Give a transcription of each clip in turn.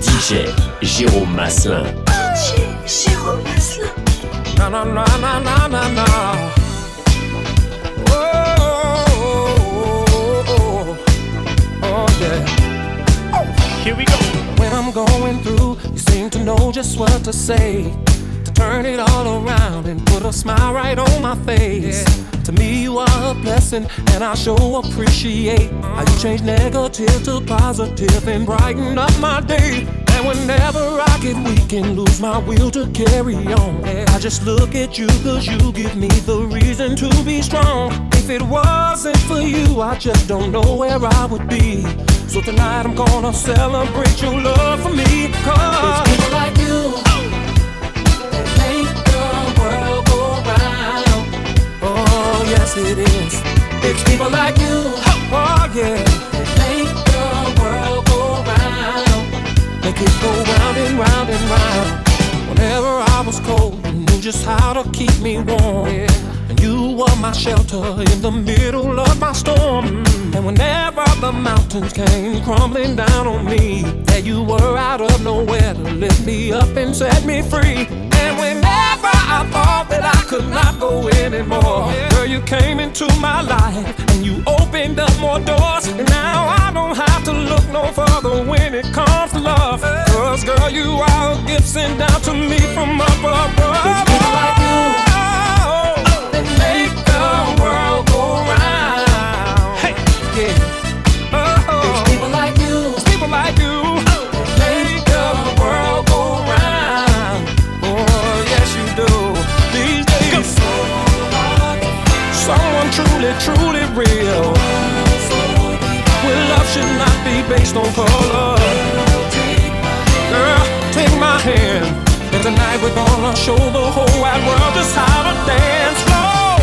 DJ Jérôme Maslin. DJ Jérôme Maslin. Na na na na na na na. Oh oh oh, oh, oh, oh, yeah. Here we go. When I'm going through, you seem to know just what to say. To turn it all around and put a smile right on my face. To me, you are a blessing, and I sure appreciate how you change negative to positive and brighten up my day. And whenever I get weak and lose my will to carry on, I just look at you cause you give me the reason to be strong. If it wasn't for you, I just don't know where I would be. So tonight I'm gonna celebrate your love for me. Cause it's people like you yes, it is. It's people like you, oh, oh yeah, that make the world go round. Make it go round and round and round. Whenever I was cold, you knew just how to keep me warm. And you were my shelter in the middle of my storm. And whenever the mountains came crumbling down on me, there you were out of nowhere to lift me up and set me free. And I thought that I could not go anymore, girl, you came into my life and you opened up more doors. And now I don't have to look no further when it comes to love. Cause, girl, you are a gift sent down to me from up above. It's people like you oh, that make the world based on color. Girl, take my hand. And tonight we're gonna show the whole wide world just how to dance floor.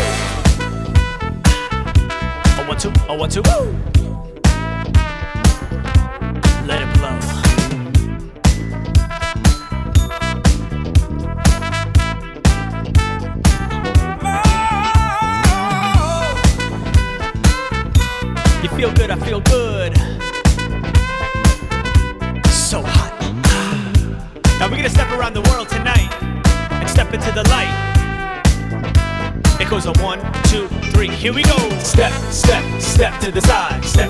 Oh, one, two, oh, one, two. Woo!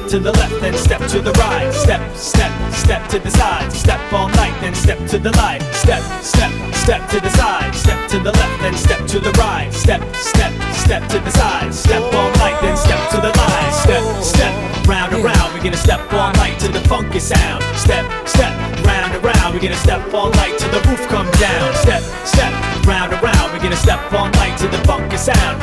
To the left, then step to the right. Step, step, step to the side. Step all night, then step to the light. Step, step, step to the side. Step to the left, then step to the right. Step, step, step to the side. Step all night, then step to the light. Step, step, round and round. We're gonna step all night to the funky sound. Step, step, round and round. We're gonna step all night till the roof come down. Step, step, round and round. We're gonna step all night to the funky sound.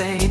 say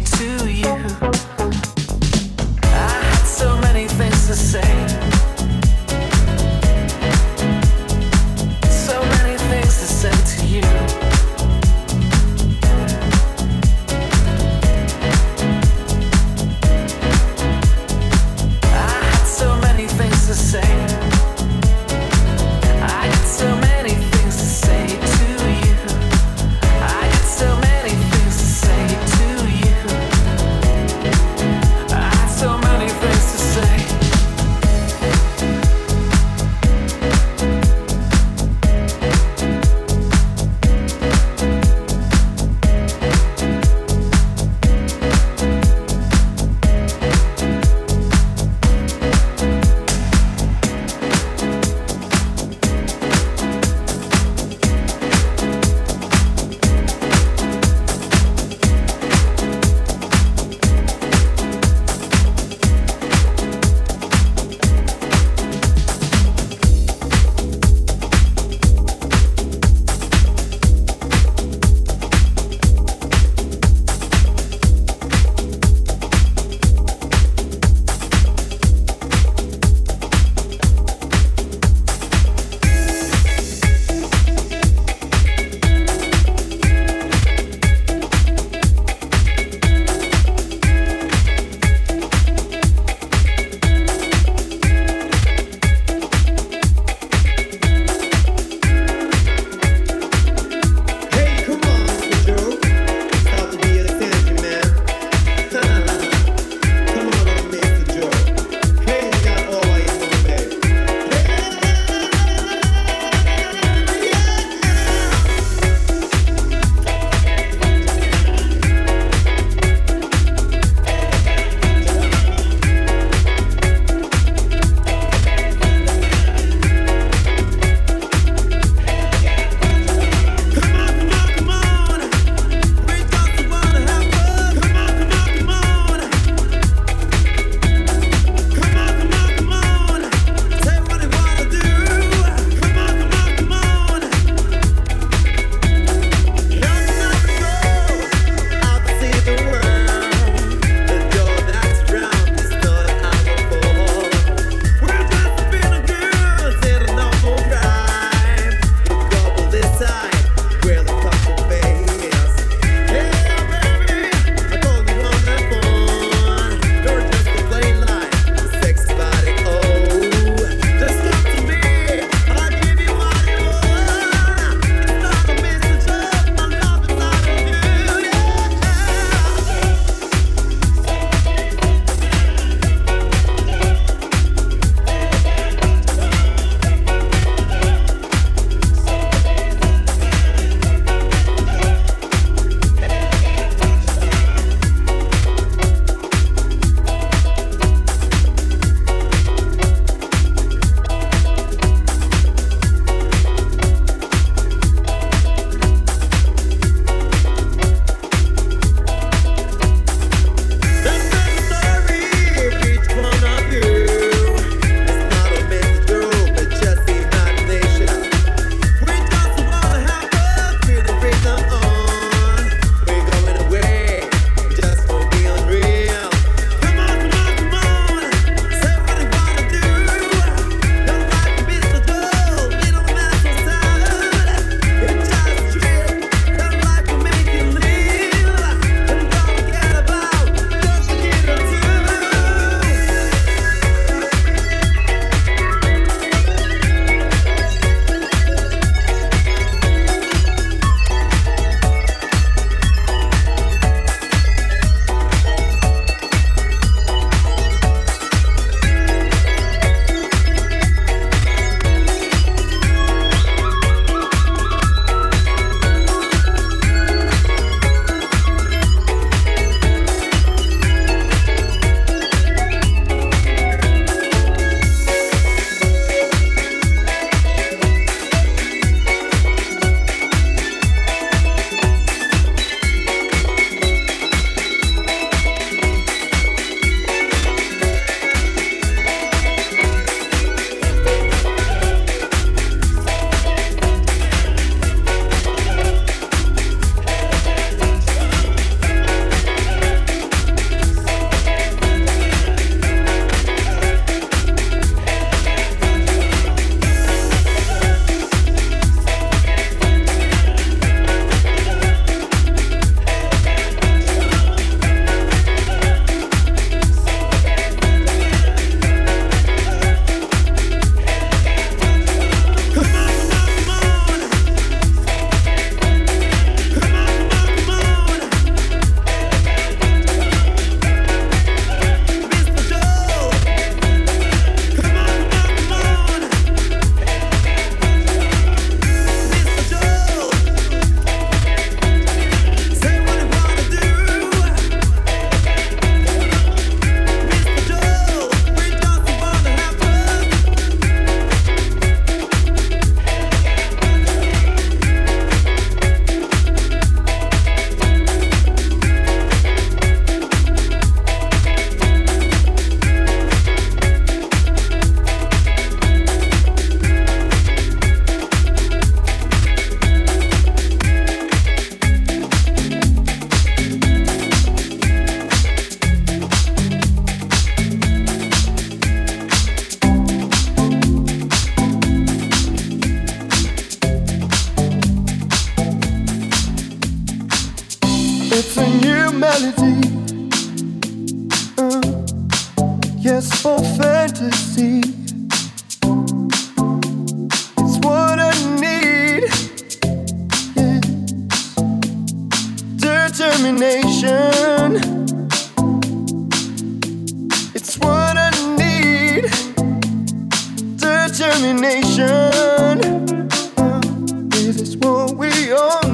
what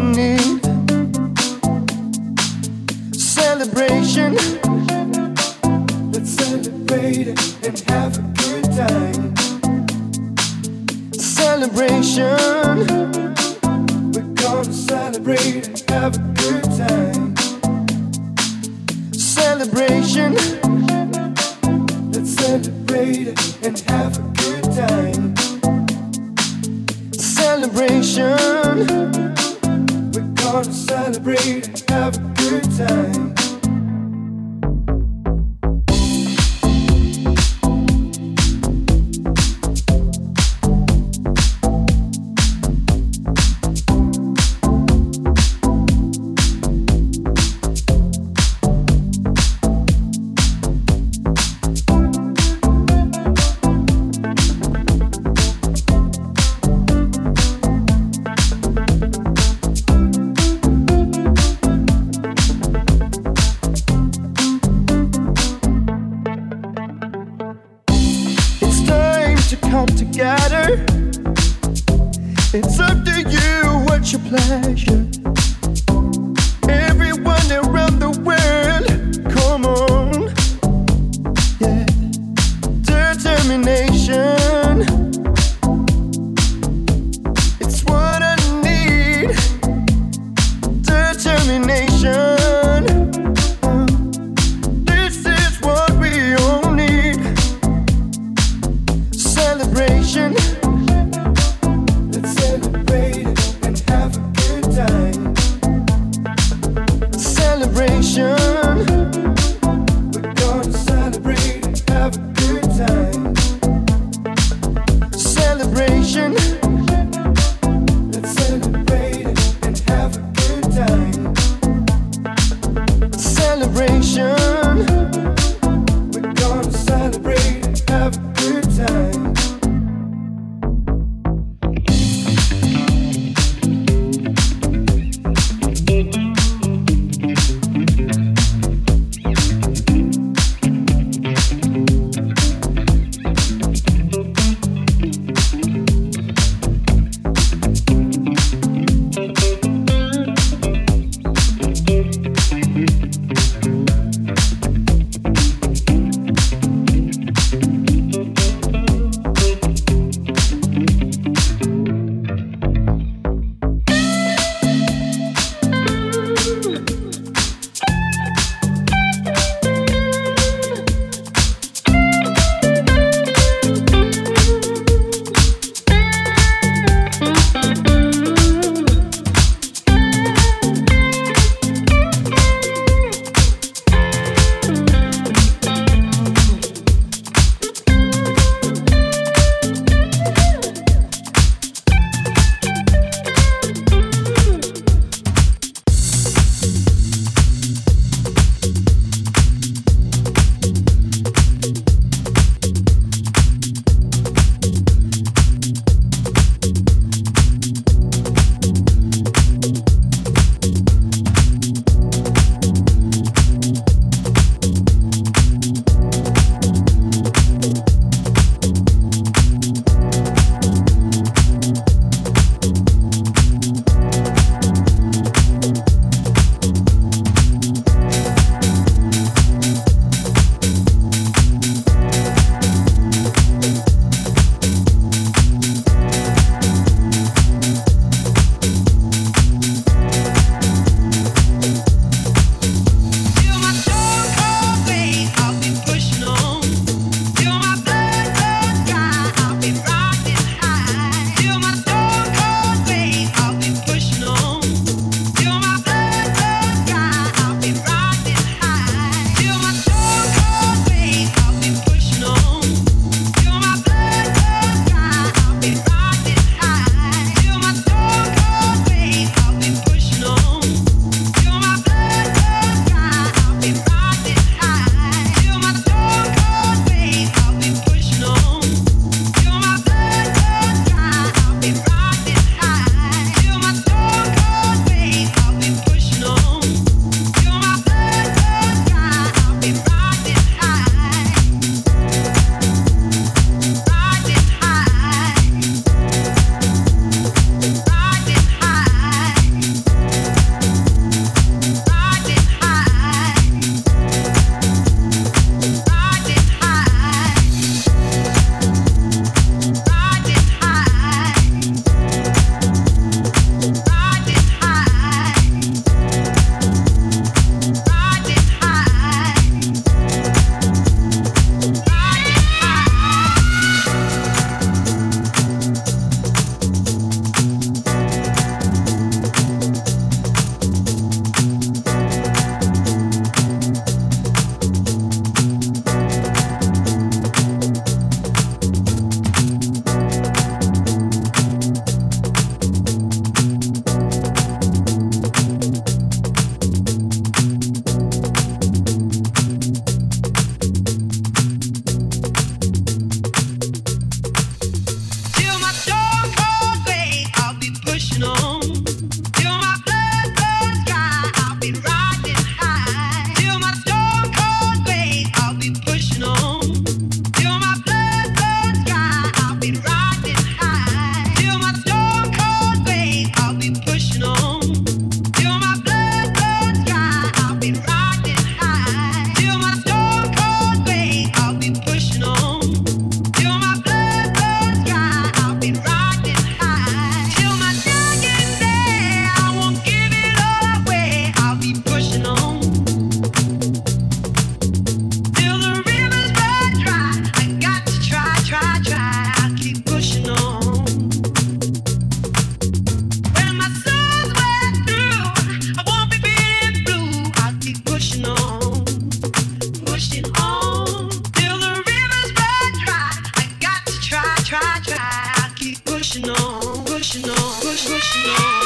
slow.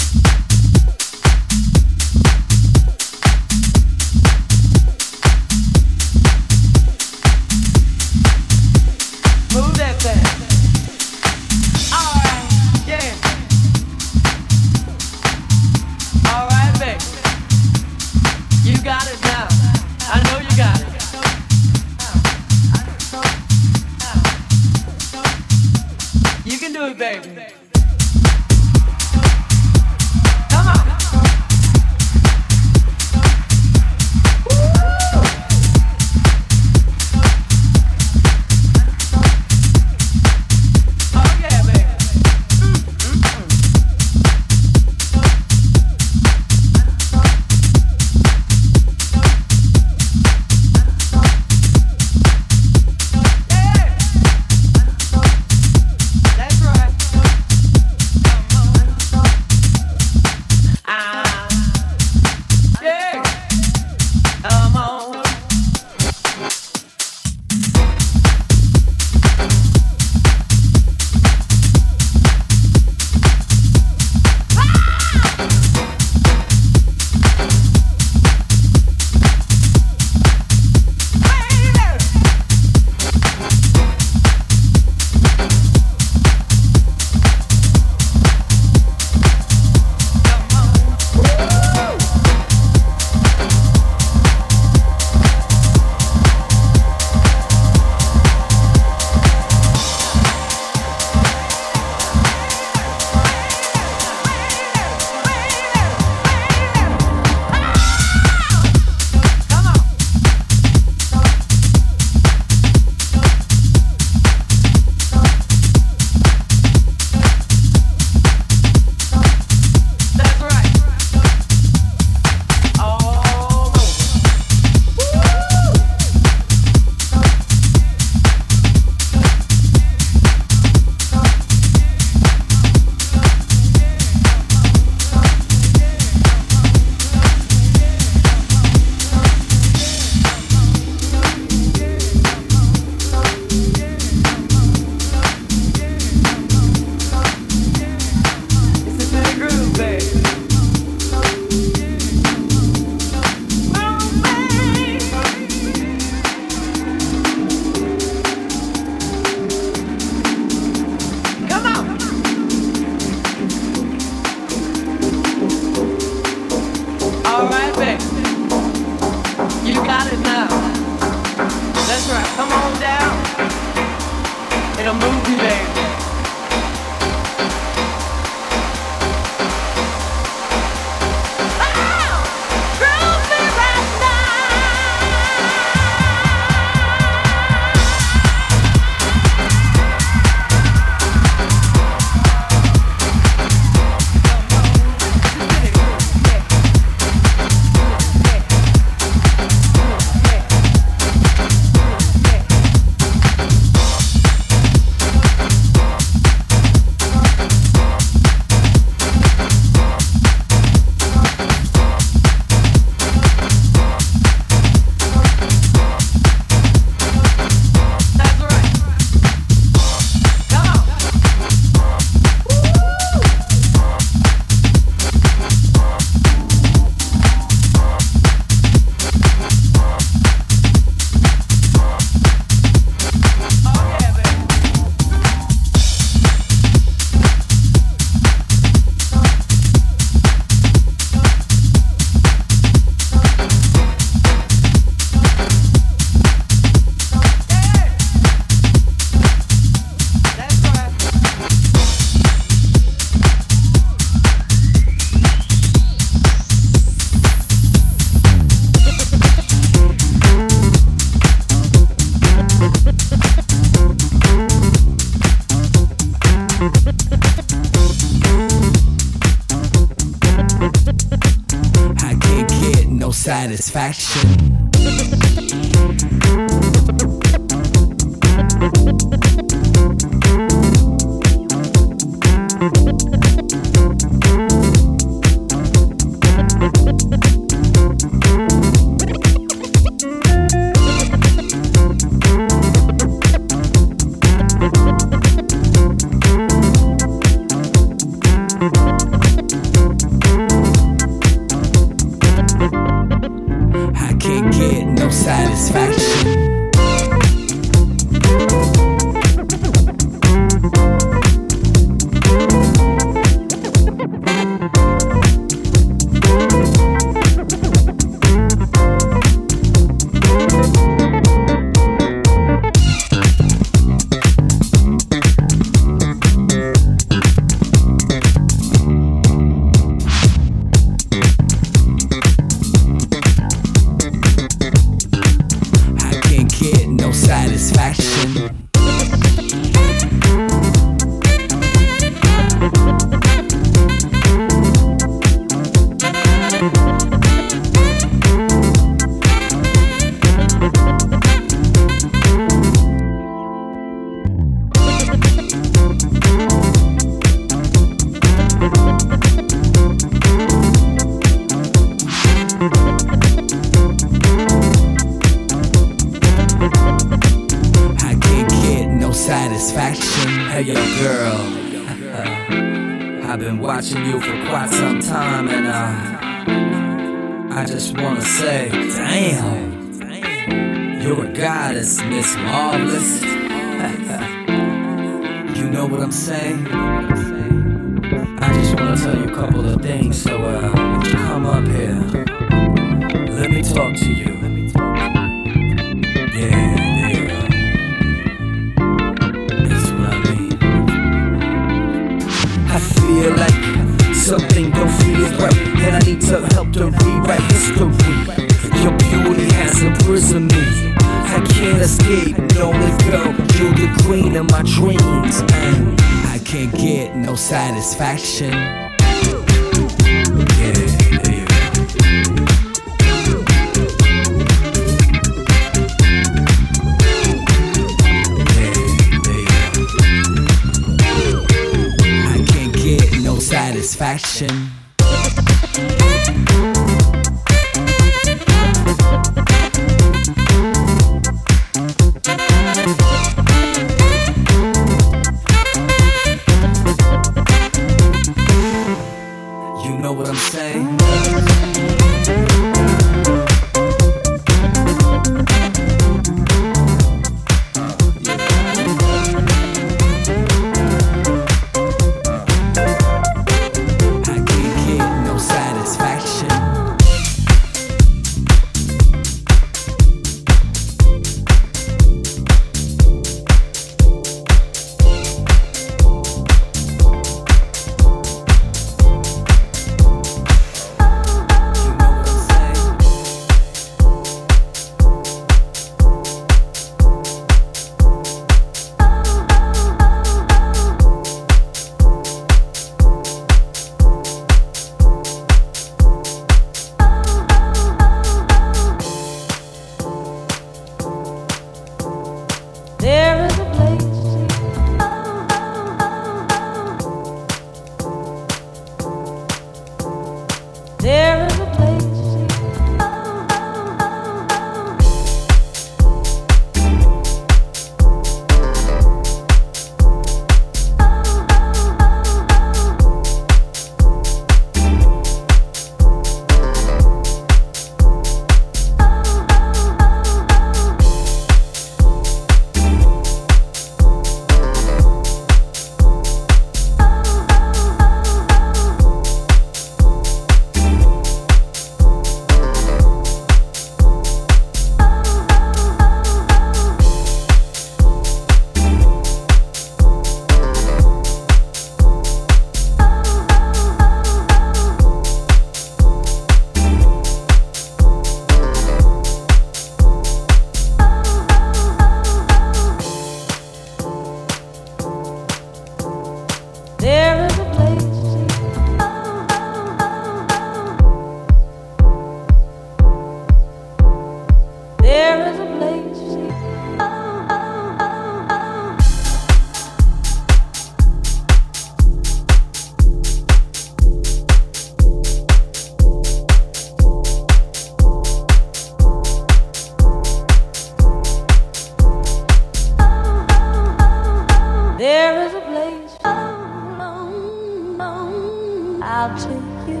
out to you,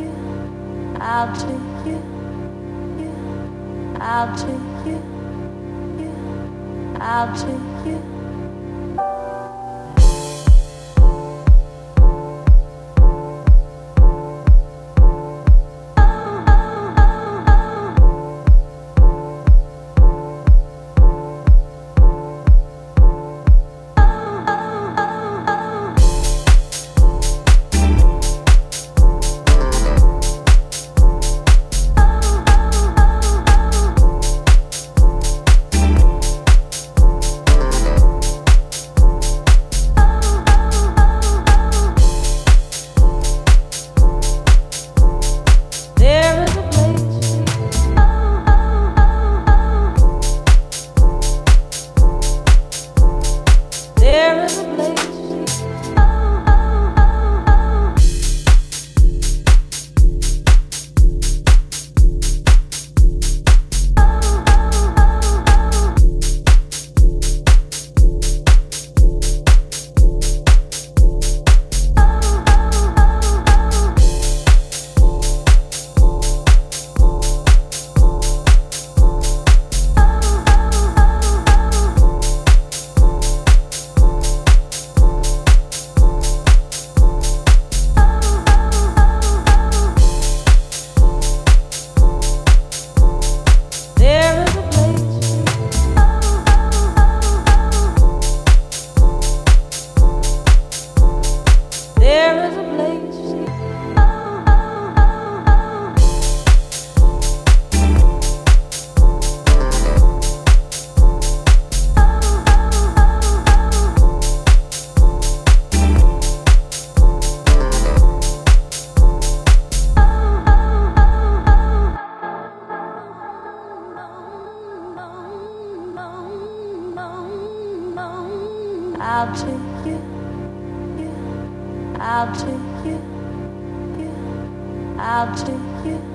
you, out to you, you, out to you, you, out to you. I'll take you, you, I'll take you.